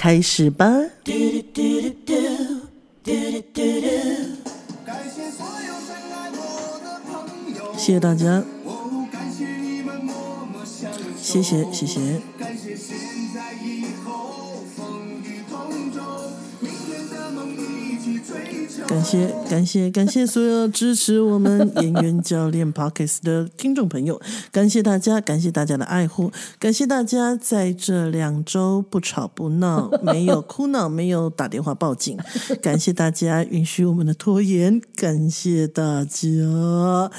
开始吧！谢谢大家，谢谢谢谢。感谢感谢感谢所有支持我们演员教练 Pockets 的听众朋友，感谢大家，感谢大家的爱护，感谢大家在这两周不吵不闹，没有哭闹，没有打电话报警，感谢大家允许我们的拖延，感谢大家，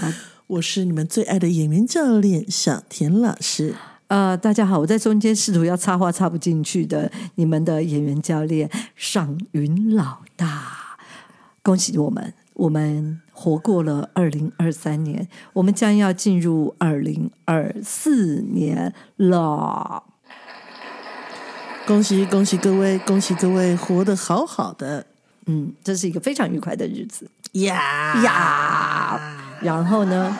我是你们最爱的演员教练小田老师。呃，大家好，我在中间试图要插话插不进去的，你们的演员教练尚云老大。恭喜我们，我们活过了二零二三年，我们将要进入二零二四年了。恭喜恭喜各位，恭喜各位活得好好的，嗯，这是一个非常愉快的日子呀呀。然后呢，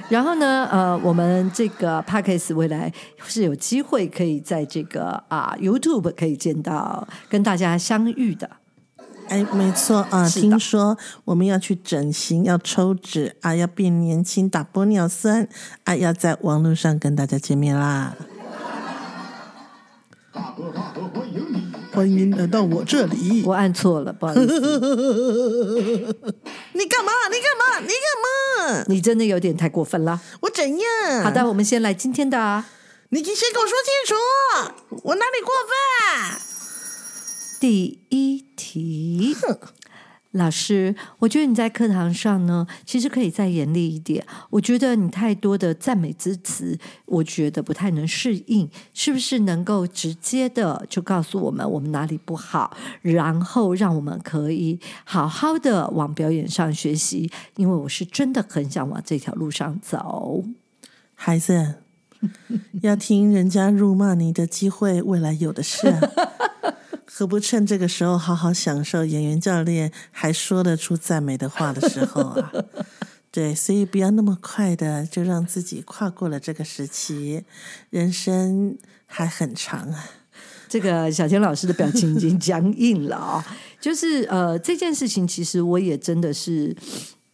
然后呢，呃，我们这个 p a c k e s 未来是有机会可以在这个啊 YouTube 可以见到跟大家相遇的。哎，没错啊！听说我们要去整形，要抽脂啊，要变年轻，打玻尿酸啊，要在网络上跟大家见面啦！欢迎来到我这里。我按错了，不好意思。你干嘛？你干嘛？你干嘛？你真的有点太过分了。我怎样？好的，我们先来今天的。你先给我说清楚，我哪里过分？第一题，老师，我觉得你在课堂上呢，其实可以再严厉一点。我觉得你太多的赞美之词，我觉得不太能适应。是不是能够直接的就告诉我们我们哪里不好，然后让我们可以好好的往表演上学习？因为我是真的很想往这条路上走。孩子，要听人家辱骂你的机会，未来有的是。何不趁这个时候好好享受演员教练还说得出赞美的话的时候啊？对，所以不要那么快的就让自己跨过了这个时期，人生还很长啊。这个小田老师的表情已经僵硬了啊！就是呃，这件事情其实我也真的是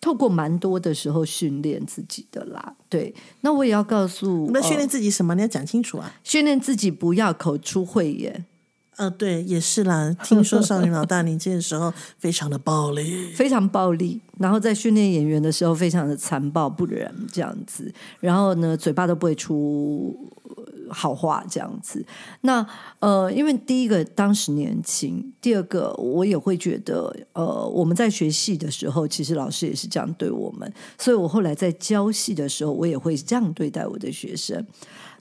透过蛮多的时候训练自己的啦。对，那我也要告诉，那训练自己什么？你要讲清楚啊！训练自己不要口出秽言。呃，对，也是啦。听说少女老大年轻的时候 非常的暴力，非常暴力。然后在训练演员的时候，非常的残暴不仁这样子。然后呢，嘴巴都不会出好话这样子。那呃，因为第一个当时年轻，第二个我也会觉得，呃，我们在学戏的时候，其实老师也是这样对我们。所以我后来在教戏的时候，我也会这样对待我的学生。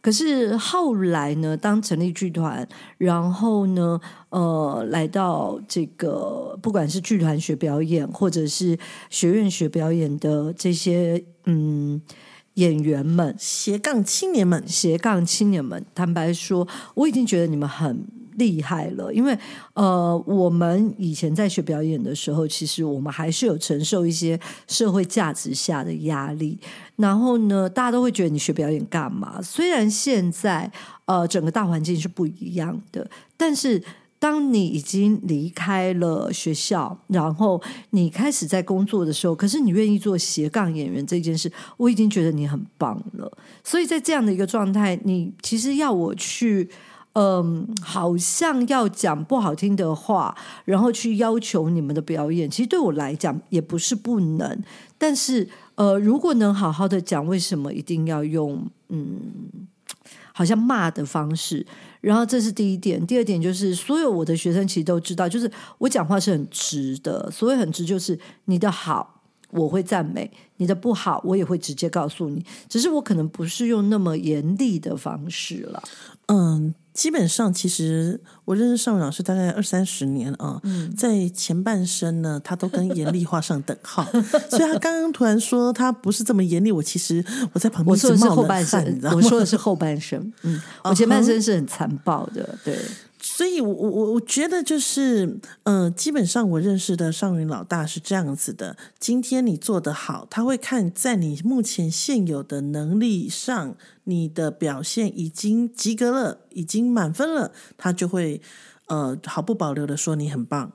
可是后来呢，当成立剧团，然后呢，呃，来到这个不管是剧团学表演，或者是学院学表演的这些嗯演员们，斜杠青年们，斜杠青年们，坦白说，我已经觉得你们很。厉害了，因为呃，我们以前在学表演的时候，其实我们还是有承受一些社会价值下的压力。然后呢，大家都会觉得你学表演干嘛？虽然现在呃，整个大环境是不一样的，但是当你已经离开了学校，然后你开始在工作的时候，可是你愿意做斜杠演员这件事，我已经觉得你很棒了。所以在这样的一个状态，你其实要我去。嗯，好像要讲不好听的话，然后去要求你们的表演，其实对我来讲也不是不能。但是，呃，如果能好好的讲，为什么一定要用嗯，好像骂的方式？然后这是第一点，第二点就是所有我的学生其实都知道，就是我讲话是很直的。所谓很直，就是你的好我会赞美，你的不好我也会直接告诉你。只是我可能不是用那么严厉的方式了。嗯。基本上，其实我认识尚伟老师大概二三十年啊，嗯。在前半生呢，他都跟严厉画上等号，所以他刚刚突然说他不是这么严厉，我其实我在旁边我说的是后半生我说的是后半生。嗯，我前半生是很残暴的，对，所以我，我我我觉得就是，呃，基本上我认识的上云老大是这样子的：今天你做得好，他会看在你目前现有的能力上，你的表现已经及格了，已经满分了，他就会呃毫不保留的说你很棒。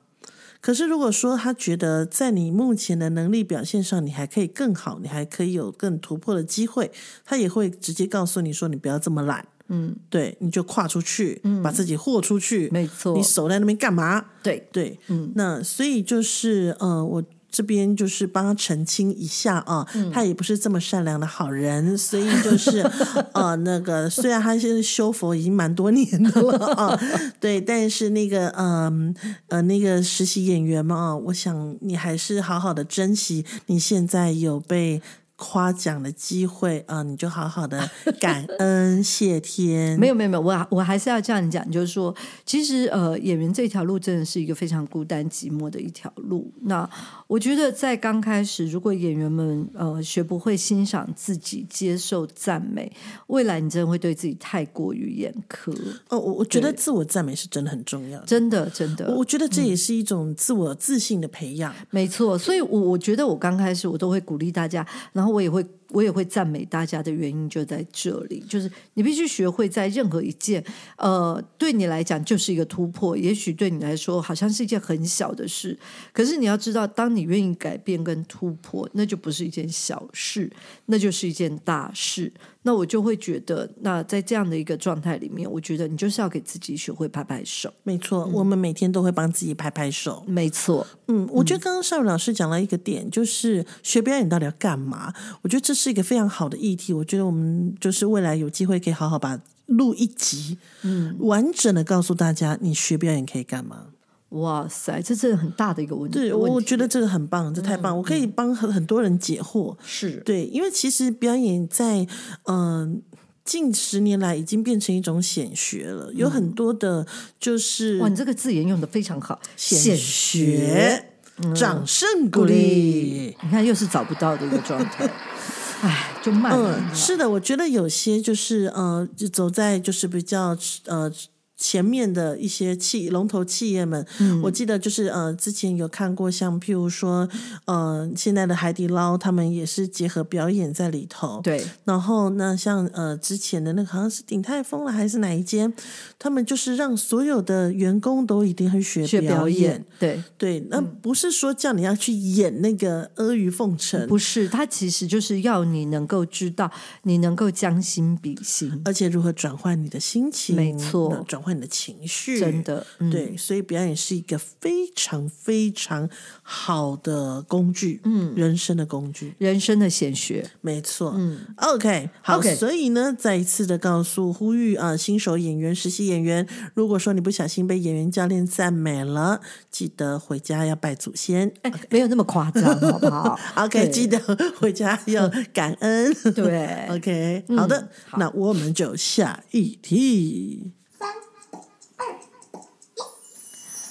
可是，如果说他觉得在你目前的能力表现上，你还可以更好，你还可以有更突破的机会，他也会直接告诉你说：“你不要这么懒，嗯，对，你就跨出去，把自己豁出去，没错。你，守在那边干嘛？对，对，嗯，那所以就是呃，我这边就是帮他澄清一下啊，嗯。他也不是这么善良的好人，所以就是 呃，那个虽然他现在修佛已经蛮多年的了啊，对，但是那个嗯呃那个实习演员嘛啊，我想你还是好好的珍惜你现在有被。夸奖的机会啊、你就好好的 感恩谢天。没有没有没有，我我还是要这样讲，就是说，其实呃，演员这条路真的是一个非常孤单寂寞的一条路。那我觉得在刚开始，如果演员们呃学不会欣赏自己、接受赞美，未来你真的会对自己太过于严苛。哦，我我觉得自我赞美是真的很重要的。真的真的，我觉得这也是一种自我自信的培养。没错，所以我，我觉得我刚开始我都会鼓励大家，然后我也会我也会赞美大家的原因就在这里，就是你必须学会在任何一件呃对你来讲就是一个突破，也许对你来说好像是一件很小的事，可是你要知道，当你愿意改变跟突破，那就不是一件小事，那就是一件大事。那我就会觉得，那在这样的一个状态里面，我觉得你就是要给自己学会拍拍手。没错，嗯我们每天都会帮自己拍拍手。没错，嗯，我觉得刚刚邵老师讲了一个点，就是学表演到底要干嘛？我觉得这是一个非常好的议题。我觉得我们就是未来有机会可以好好把录一集，嗯，完整的告诉大家你学表演可以干嘛。哇塞，这真的很大的一个问题。对，我觉得这个很棒，这太棒，我可以帮很很多人解惑。是对，因为其实表演在嗯、近十年来已经变成一种显学了，有很多的就是哇，你这个字眼用的非常好，显学，掌声鼓励。你看又是找不到的一个状态，哎，就慢了。嗯，是的，我觉得有些就是呃，就走在就是比较呃。前面的一些企龙头企业们，嗯。我记得就是呃，之前有看过，像譬如说，呃，现在的海底捞，他们也是结合表演在里头。对，然后那，像呃之前的那个好像是鼎泰丰了还是哪一间，他们就是让所有的员工都一定会学学表演。演，对，对，那不是说叫你要去演那个阿谀奉承，不是，他其实就是要你能够知道，你能够将心比心，而且如何转换你的心情，没错。转换你的情绪，真的，嗯，对，所以表演是一个非常非常好的工具，嗯，人生的工具，人生的显学，没错，嗯，OK，好所以呢，再一次的告诉呼吁啊、新手演员、实习演员，如果说你不小心被演员教练赞美了，记得回家要拜祖先。哎，没有那么夸张，好不好？OK，记得回家要感恩。对。OK，好的，那我们就下一题。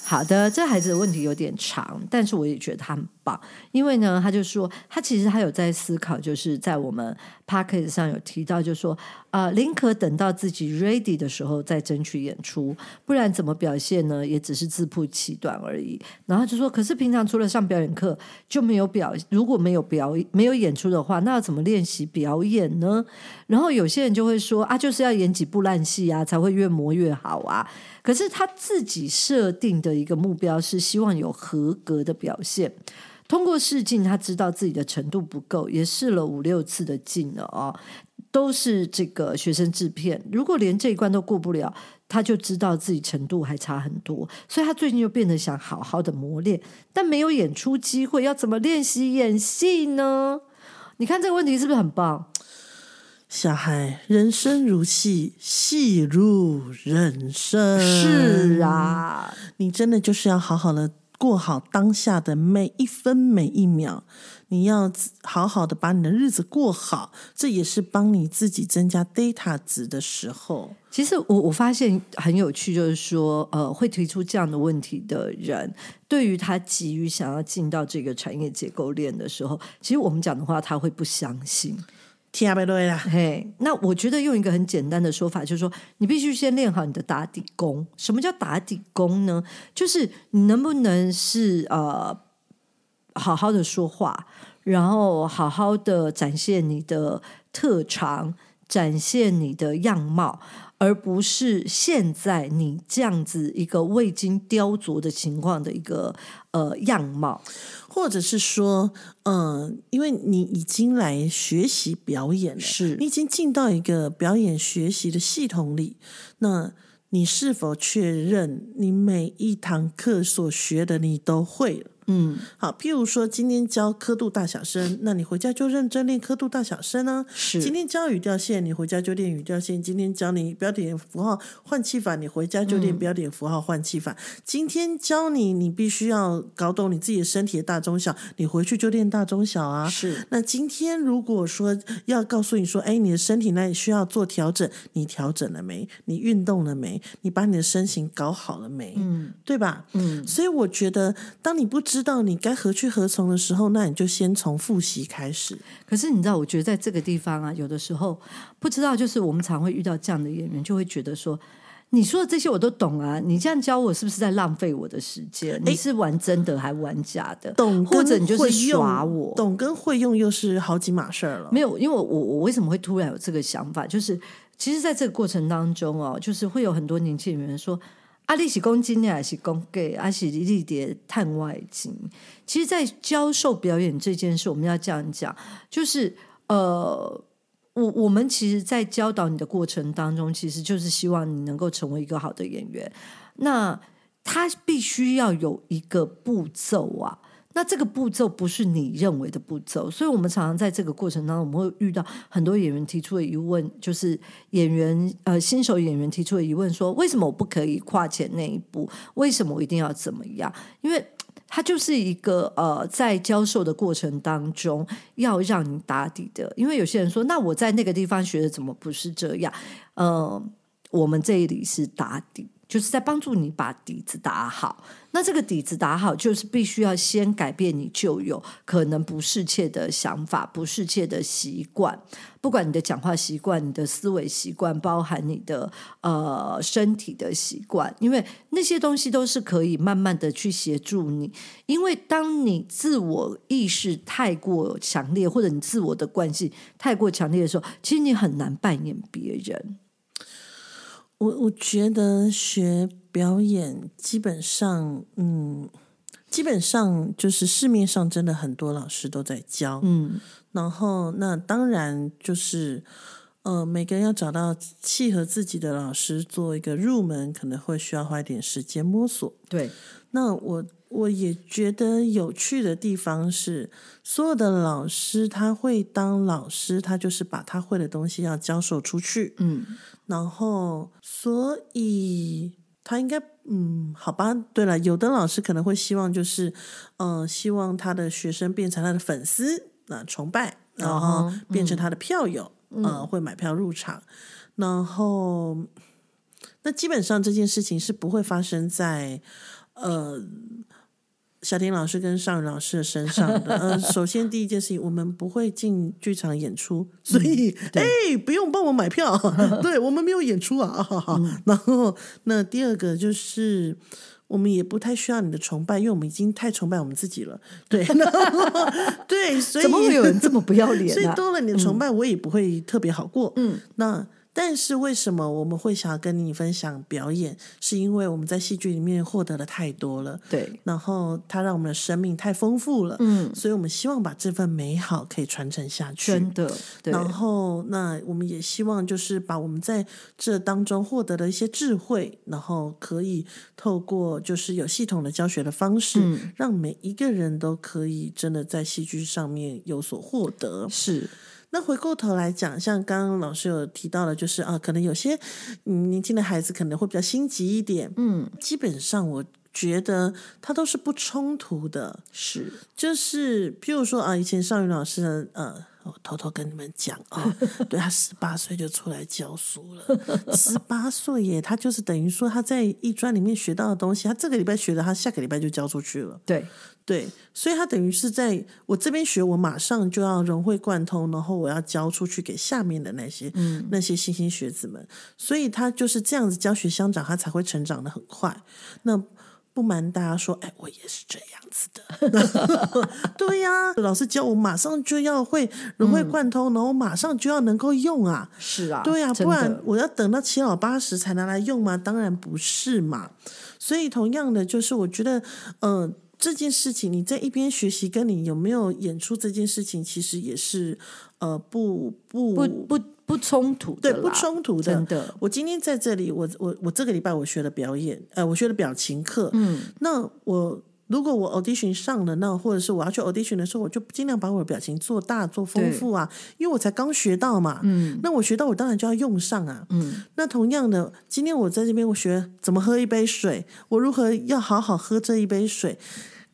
好的，这孩子的问题有点长，但是我也觉得他很因为呢，他就说他其实他有在思考，就是在我们 p a c k a g e 上有提到，就说啊，宁可等到自己 ready 的时候再争取演出，不然怎么表现呢？也只是自曝其短而已。然后就说，可是平常除了上表演课就没有表，如果没有表没有演出的话，那要怎么练习表演呢？然后有些人就会说啊，就是要演几部烂戏啊，才会越磨越好啊。可是他自己设定的一个目标是希望有合格的表现。通过试镜，他知道自己的程度不够，也试了五六次的镜了哦，都是这个学生制片。如果连这一关都过不了，他就知道自己程度还差很多，所以他最近就变得想好好的磨练，但没有演出机会，要怎么练习演戏呢？你看这个问题是不是很棒？小孩，人生如戏，戏如人生。是，啊，你真的就是要好好的过好当下的每一分每一秒，你要好好的把你的日子过好，这也是帮你自己增加 data 值的时候。其实我我发现很有趣，就是说，呃，会提出这样的问题的人，对于他急于想要进到这个产业结构链的时候，其实我们讲的话，他会不相信。听不对啦，嘿，那我觉得用一个很简单的说法，就是说，你必须先练好你的打底功。什么叫打底功呢？就是你能不能是呃，好好的说话，然后好好的展现你的特长，展现你的样貌。而不是现在你这样子一个未经雕琢的情况的一个呃样貌，或者是说，嗯，因为你已经来学习表演了，是你已经进到一个表演学习的系统里，那你是否确认你每一堂课所学的你都会了？嗯，好，譬如说今天教刻度大小声，那你回家就认真练刻度大小声啊。是，今天教语调线，你回家就练语调线。今天教你标点符号换气法，你回家就练标点符号换气法。今天教你，你必须要搞懂你自己的身体的大中小，你回去就练大中小啊。是，那今天如果说要告诉你说，哎，你的身体那里需要做调整，你调整了没？你运动了没？你把你的身形搞好了没？嗯，对吧？嗯，所以我觉得，当你不知知道你该何去何从的时候，那你就先从复习开始。可是你知道，我觉得在这个地方啊，有的时候不知道，就是我们常会遇到这样的演员，就会觉得说，你说的这些我都懂啊，你这样教我是不是在浪费我的时间？你是玩真的还玩假的？懂或者你就是耍我？懂跟会用又是好几码事儿了。没有，因为我我为什么会突然有这个想法？就是其实在这个过程当中哦，就是会有很多年轻人说。阿里是公斤呢，还是公给？阿是立叠探外景。其实，在教授表演这件事，我们要这样讲，就是呃，我我们其实，在教导你的过程当中，其实就是希望你能够成为一个好的演员。那他必须要有一个步骤啊。那这个步骤不是你认为的步骤，所以我们常常在这个过程当中，我们会遇到很多演员提出的疑问，就是演员呃新手演员提出的疑问，说为什么我不可以跨前那一步？为什么我一定要怎么样？因为它就是一个呃在教授的过程当中要让你打底的。因为有些人说，那我在那个地方学的怎么不是这样？呃，我们这里是打底。就是在帮助你把底子打好，那这个底子打好，就是必须要先改变你旧有可能不适切的想法、不适切的习惯，不管你的讲话习惯、你的思维习惯，包含你的呃身体的习惯，因为那些东西都是可以慢慢的去协助你。因为当你自我意识太过强烈，或者你自我的惯性太过强烈的时候，其实你很难扮演别人。我我觉得学表演基本上，嗯，基本上就是市面上真的很多老师都在教，嗯，然后那当然就是，呃，每个人要找到契合自己的老师做一个入门，可能会需要花一点时间摸索。对，那我我也觉得有趣的地方是，所有的老师他会当老师，他就是把他会的东西要教授出去，嗯。然后，所以他应该，嗯，好吧。对了，有的老师可能会希望，就是，嗯，希望他的学生变成他的粉丝，啊，崇拜，然后变成他的票友，嗯，会买票入场。然后，那基本上这件事情是不会发生在，呃。小婷老师跟尚宇老师的身上的，呃，首先第一件事情，我们不会进剧场演出，所以，哎，不用帮我买票，对我们没有演出啊，然后，那第二个就是，我们也不太需要你的崇拜，因为我们已经太崇拜我们自己了，对，对，所以怎么会有人这么不要脸？所以多了你的崇拜，我也不会特别好过，嗯，那。但是为什么我们会想要跟你分享表演？是因为我们在戏剧里面获得的太多了，对，然后它让我们的生命太丰富了，嗯，所以我们希望把这份美好可以传承下去，真的。然后，那我们也希望就是把我们在这当中获得的一些智慧，然后可以透过就是有系统的教学的方式，让每一个人都可以真的在戏剧上面有所获得，是。那回过头来讲，像刚刚老师有提到的，就是啊，可能有些嗯年轻的孩子可能会比较心急一点。嗯，基本上我觉得它都是不冲突的，是就是譬如说啊，以前邵云老师的呃。我偷偷跟你们讲啊，对他十八岁就出来教书了，十八岁耶，他就是等于说他在艺专里面学到的东西，他这个礼拜学的，他下个礼拜就教出去了。对对，所以他等于是在我这边学，我马上就要融会贯通，然后我要教出去给下面的那些嗯那些新兴学子们，所以他就是这样子教学相长，他才会成长的很快。那不瞒大家说，哎，我也是这样子的。对呀、老师教我马上就要会融会贯通，然后马上就要能够用啊。是啊，对呀、真不然我要等到七老八十才拿来用吗？当然不是嘛。所以同样的，就是我觉得，呃，这件事情你在一边学习，跟你有没有演出这件事情，其实也是呃不不不不不冲突的，对不冲突的真。的我今天在这里，我我我这个礼拜我学了表演，呃，我学了表情课。嗯，那我如果我 audition 上了，那或者是我要去 audition 的时候，我就尽量把我的表情做大、做丰富啊，因为我才刚学到嘛。嗯那我学到，我当然就要用上啊。嗯，那同样的，今天我在这边，我学怎么喝一杯水，我如何要好好喝这一杯水。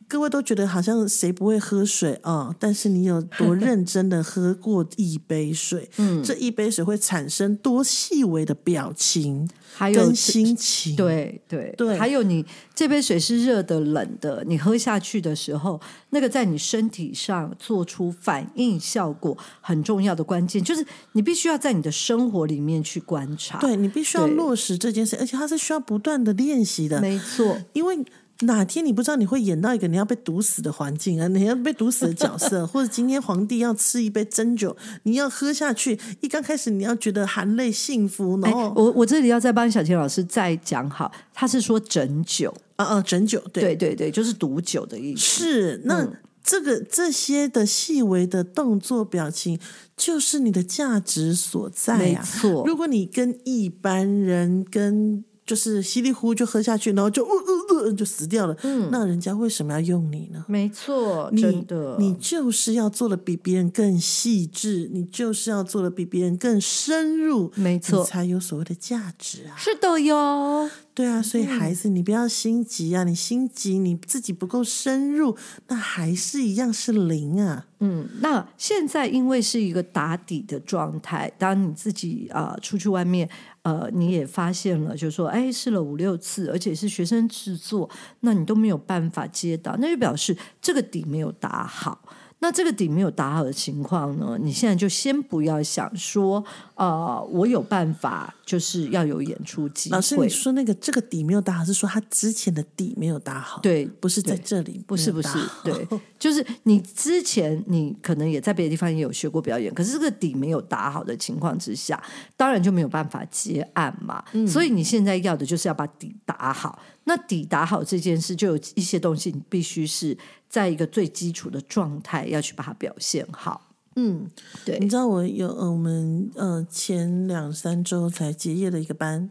各位都觉得好像谁不会喝水啊、但是你有多 认真的喝过一杯水？嗯这一杯水会产生多细微的表情还有心情。对对对还有你这杯水是热的、冷的，你喝下去的时候，那个在你身体上做出反应效果很重要的关键，就是你必须要在你的生活里面去观察。，对你必须要落实这件事，而且它是需要不断的练习的。没错，因为哪天你不知道你会演到一个你要被毒死的环境啊，你要被毒死的角色，或者今天皇帝要吃一杯真酒，你要喝下去，一刚开始你要觉得含泪幸福，然哎后、，我我这里要再帮小田老师再讲好，他是说整酒，啊啊整酒，对，对对对，就是毒酒的意思。是那。嗯这个这些的细微的动作表情，就是你的价值所在没啊！错，如果你跟一般人跟就是稀里糊涂就喝下去，然后就呃呃呃就死掉了，嗯那人家为什么要用你呢？没错，你真的，你就是要做的比别人更细致，你就是要做的比别人更深入，没错你才有所谓的价值啊！是的哟。对啊，所以孩嗯子你不要心急啊，你心急你自己不够深入，那还是一样是零啊。嗯，那现在因为是一个打底的状态，当你自己啊、呃出去外面，呃，你也发现了，就是说，哎，试了五六次，而且是学生制作，那你都没有办法接到，那就表示这个底没有打好。那这个底没有打好的情况呢，你现在就先不要想说，呃，我有办法，就是要有演出机老师，会你。说那个这个底没有打好，是说他之前的底没有打好，，对，不是在对这里，不是不是对，就是你之前你可能也在别的地方也有学过表演，可是这个底没有打好的情况之下，当然就没有办法接案嘛。所以你现在要的就是要把底打好。那抵达好这件事，就有一些东西你必须是在一个最基础的状态要去把它表现好。嗯，对你知道我有呃，我们呃前两三周才结业的一个班，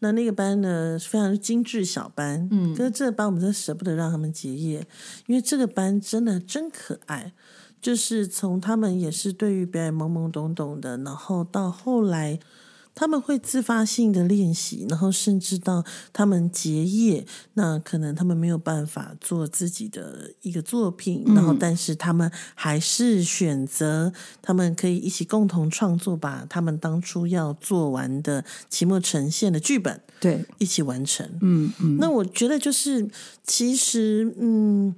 那那个班呢非常精致小班，嗯，可是这个班我们真的舍不得让他们结业，因为这个班真的真可爱，就是从他们也是对于表演懵懵懂懂的，然后到后来。他们会自发性的练习，然后甚至到他们结业，那可能他们没有办法做自己的一个作品，然后但是他们还是选择，他们可以一起共同创作，把他们当初要做完的期末呈现的剧本对，一起完成。嗯嗯，那我觉得就是，其实嗯，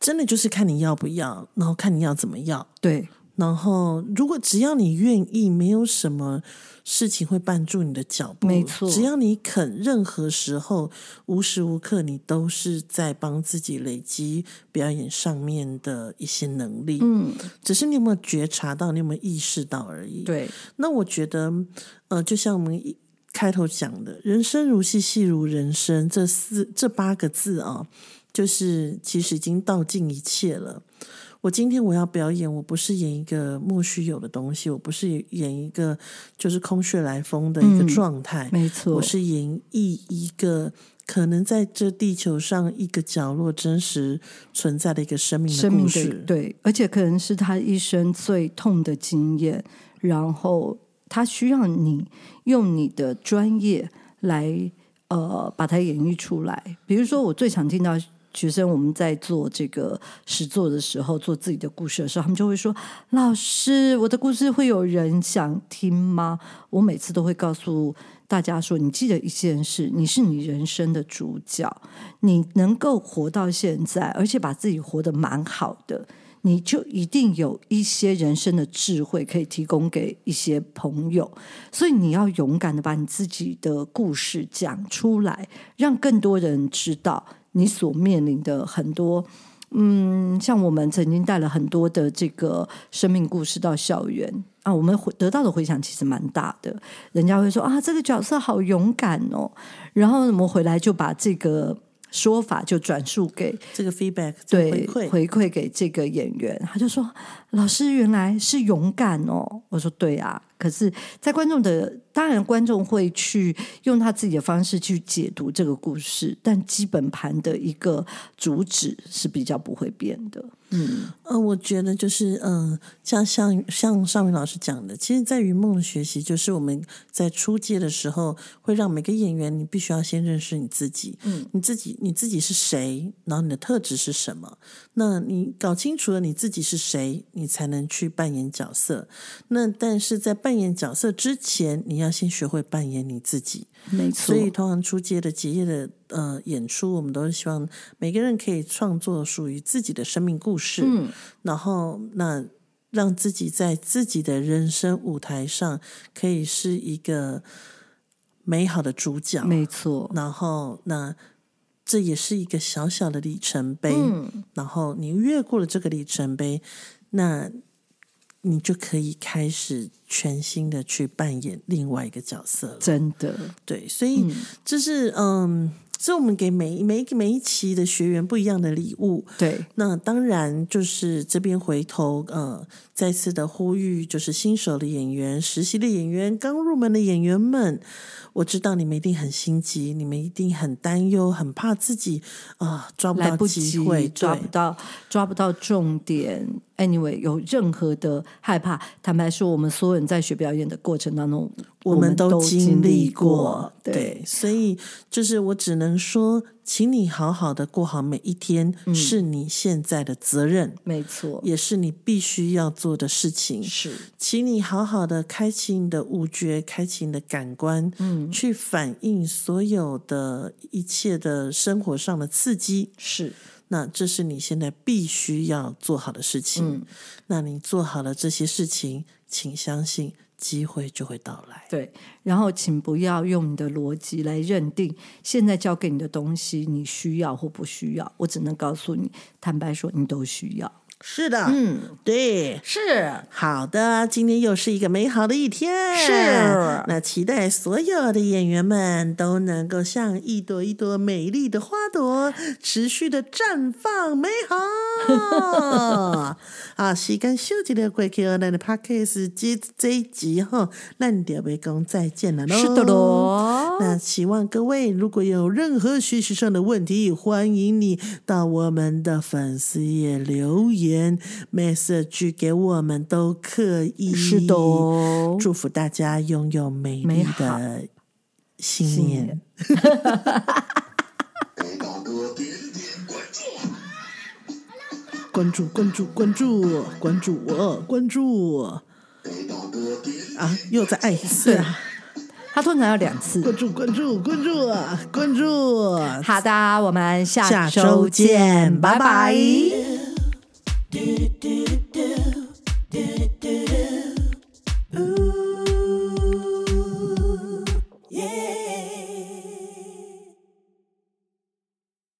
真的就是看你要不要，然后看你要怎么要。对，然后，如果只要你愿意，没有什么事情会绊住你的脚步。没错只要你肯，任何时候、无时无刻，你都是在帮自己累积表演上面的一些能力。嗯，只是你有没有觉察到，你有没有意识到而已。，对，那我觉得，呃，就像我们一开头讲的“人生如戏，戏如人生”这四这八个字啊，就是其实已经道尽一切了。我今天我要表演，我不是演一个莫须有的东西，我不是演一个就是空穴来风的一个嗯状态，没错，我是演绎一个可能在这地球上一个角落真实存在的一个生命的生命的故事。对，而且可能是他一生最痛的经验，然后他需要你用你的专业来呃把它演绎出来。比如说，我最常听到学生我们在做这个实作的时候，做自己的故事的时候，他们就会说：“老师，我的故事会有人想听吗？”我每次都会告诉大家说：“你记得一件事，你是你人生的主角，你能够活到现在，而且把自己活得蛮好的。”你就一定有一些人生的智慧可以提供给一些朋友，所以你要勇敢的把你自己的故事讲出来，让更多人知道你所面临的很多。嗯，像我们曾经带了很多的这个生命故事到校园啊，我们得到的回响其实蛮大的。人家会说啊，这个角色好勇敢哦，然后我们回来就把这个。说法就转述给这个 feedback，对回馈给这个演员，他就说：“老师原来是勇敢哦。”我说：“对啊。”可是，在观众的当然，观众会去用他自己的方式去解读这个故事，但基本盘的一个主旨是比较不会变的。嗯，呃，我觉得就是，嗯，像像像尚明老师讲的，其实，在云梦的学习，就是我们在初阶的时候，会让每个演员，你必须要先认识你自己，嗯，你自己你自己是谁，然后你的特质是什么？那你搞清楚了你自己是谁，你才能去扮演角色。那但是在扮演角色之前，你要先学会扮演你自己。没错，所以通常出街的结业的呃演出，我们都是希望每个人可以创作属于自己的生命故事，嗯，然后那让自己在自己的人生舞台上可以是一个美好的主角，没错。然后那这也是一个小小的里程碑，嗯，然后你越过了这个里程碑，那。你就可以开始全新的去扮演另外一个角色了。真的，对，所以这是嗯，是我们给每每每一期的学员不一样的礼物。对，那当然就是这边回头呃，再次的呼吁，就是新手的演员、实习的演员、刚入门的演员们。我知道你们一定很心急，你们一定很担忧，很怕自己啊抓不到机会，抓不到抓不到重点。Anyway，有任何的害怕，坦白说，我们所有人在学表演的过程当中，我们都经历过。对，所以就是我只能说，请你好好的过好每一天，是你现在的责任，没错，也是你必须要做的事情。是，请你好好的开启你的悟觉，开启你的感官，嗯，去反映所有的一切的生活上的刺激。是。那这是你现在必须要做好的事情。嗯，那你做好了这些事情，请相信机会就会到来。对，然后请不要用你的逻辑来认定现在交给你的东西你需要或不需要。我只能告诉你，坦白说，你都需要。是的，嗯，对，是好的。今天又是一个美好的一天，是。那期待所有的演员们都能够像一朵一朵美丽的花朵，持续的绽放美好。啊，时间休息了，过去我们的 podcast 这这一集哈，那就要讲再见了喽。是的喽。那希望各位如果有任何学习上的问题，欢迎你到我们的粉丝页留言。Message 给我们都可以，是的，祝福大家拥有美丽的新年。关注关注关注关注我关注啊！又再爱一次啊！他通常要两次。关注关注关注关注！好的，我们下周见，拜拜。do do do do do do do. Ooh.